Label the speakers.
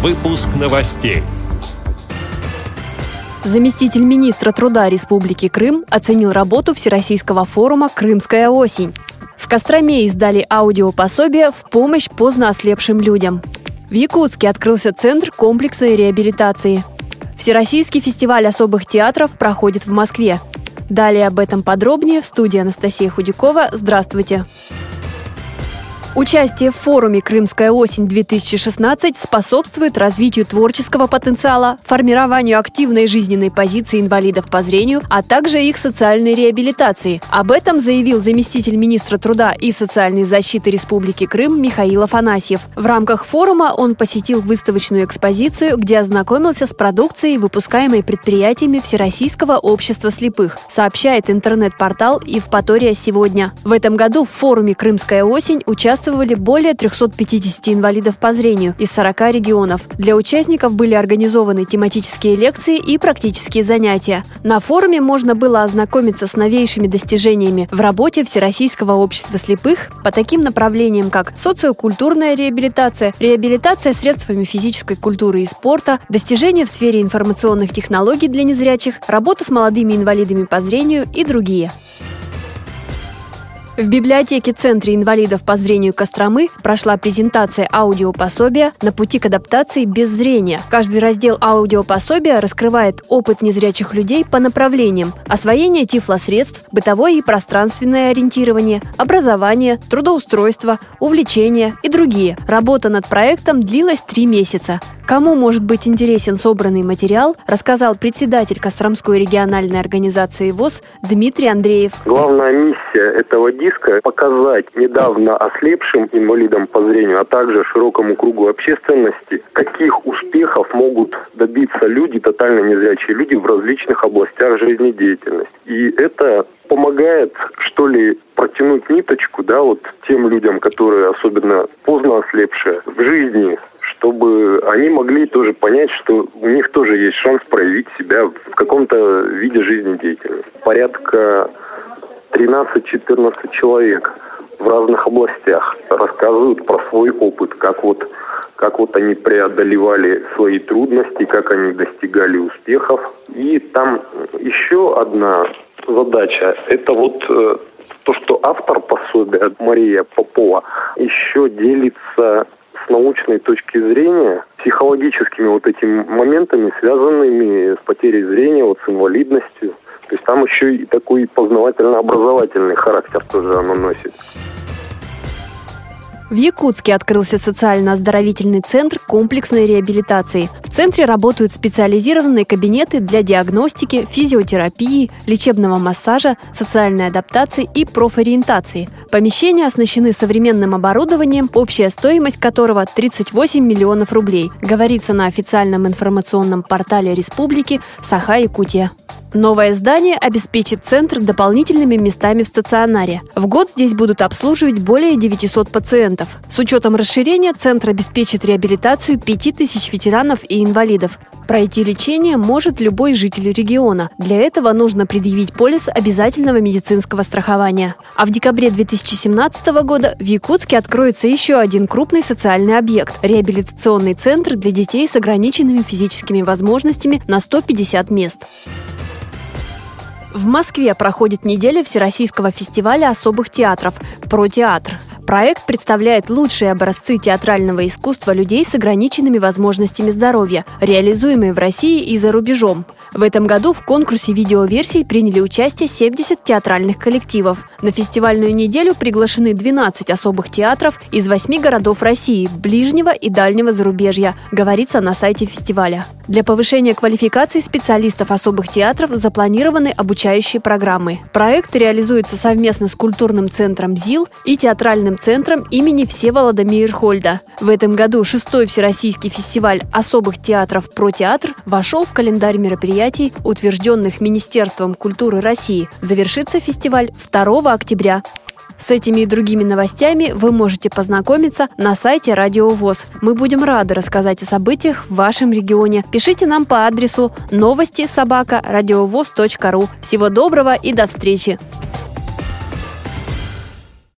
Speaker 1: Выпуск новостей.
Speaker 2: Заместитель министра труда Республики Крым оценил работу Всероссийского форума «Крымская осень». В Костроме издали аудиопособие в помощь поздно ослепшим людям. В Якутске открылся Центр комплексной реабилитации. Всероссийский фестиваль особых театров проходит в Москве. Далее об этом подробнее в студии Анастасия Худякова. Здравствуйте! Участие в форуме «Крымская осень-2016» способствует развитию творческого потенциала, формированию активной жизненной позиции инвалидов по зрению, а также их социальной реабилитации. Об этом заявил заместитель министра труда и социальной защиты Республики Крым Михаил Афанасьев. В рамках форума он посетил выставочную экспозицию, где ознакомился с продукцией, выпускаемой предприятиями Всероссийского общества слепых, сообщает интернет-портал «Евпатория сегодня». В этом году в форуме «Крымская осень» участвовали участвовали более 350 инвалидов по зрению из 40 регионов. Для участников были организованы тематические лекции и практические занятия. На форуме можно было ознакомиться с новейшими достижениями в работе Всероссийского общества слепых по таким направлениям, как социокультурная реабилитация, реабилитация средствами физической культуры и спорта, достижения в сфере информационных технологий для незрячих, работа с молодыми инвалидами по зрению и другие. В библиотеке Центра инвалидов по зрению Костромы прошла презентация аудиопособия «На пути к адаптации без зрения». Каждый раздел аудиопособия раскрывает опыт незрячих людей по направлениям освоение тифлосредств, бытовое и пространственное ориентирование, образование, трудоустройство, увлечения и другие. Работа над проектом длилась три месяца. Кому может быть интересен собранный материал, рассказал председатель Костромской региональной организации ВОЗ Дмитрий Андреев.
Speaker 3: Главная миссия этого диска – показать недавно ослепшим инвалидам по зрению, а также широкому кругу общественности, каких успехов могут добиться люди, тотально незрячие люди в различных областях жизнедеятельности. И это помогает, что ли, протянуть ниточку, да, вот тем людям, которые особенно поздно ослепшие в жизни, чтобы они могли тоже понять, что у них тоже есть шанс проявить себя в каком-то виде жизнедеятельности. Порядка 13-14 человек в разных областях рассказывают про свой опыт, как вот, как вот они преодолевали свои трудности, как они достигали успехов. И там еще одна задача – это вот э, то, что автор пособия Мария Попова еще делится научной точки зрения психологическими вот этими моментами, связанными с потерей зрения, вот с инвалидностью. То есть там еще и такой познавательно-образовательный характер тоже оно носит.
Speaker 2: В Якутске открылся социально-оздоровительный центр комплексной реабилитации. В центре работают специализированные кабинеты для диагностики, физиотерапии, лечебного массажа, социальной адаптации и профориентации. Помещения оснащены современным оборудованием, общая стоимость которого 38 миллионов рублей, говорится на официальном информационном портале республики Саха-Якутия. Новое здание обеспечит центр дополнительными местами в стационаре. В год здесь будут обслуживать более 900 пациентов. С учетом расширения центр обеспечит реабилитацию 5000 ветеранов и инвалидов. Пройти лечение может любой житель региона. Для этого нужно предъявить полис обязательного медицинского страхования. А в декабре 2017 года в Якутске откроется еще один крупный социальный объект – реабилитационный центр для детей с ограниченными физическими возможностями на 150 мест. В Москве проходит неделя Всероссийского фестиваля особых театров «Про театр». Проект представляет лучшие образцы театрального искусства людей с ограниченными возможностями здоровья, реализуемые в России и за рубежом. В этом году в конкурсе видеоверсий приняли участие 70 театральных коллективов. На фестивальную неделю приглашены 12 особых театров из 8 городов России, ближнего и дальнего зарубежья, говорится на сайте фестиваля. Для повышения квалификации специалистов особых театров запланированы обучающие программы. Проект реализуется совместно с культурным центром ЗИЛ и театральным центром имени Всеволода Мейерхольда. В этом году шестой Всероссийский фестиваль особых театров «Про театр» вошел в календарь мероприятий, утвержденных Министерством культуры России. Завершится фестиваль 2 октября. С этими и другими новостями вы можете познакомиться на сайте Радио ВОЗ. Мы будем рады рассказать о событиях в вашем регионе. Пишите нам по адресу новости собака ру. Всего доброго и до встречи!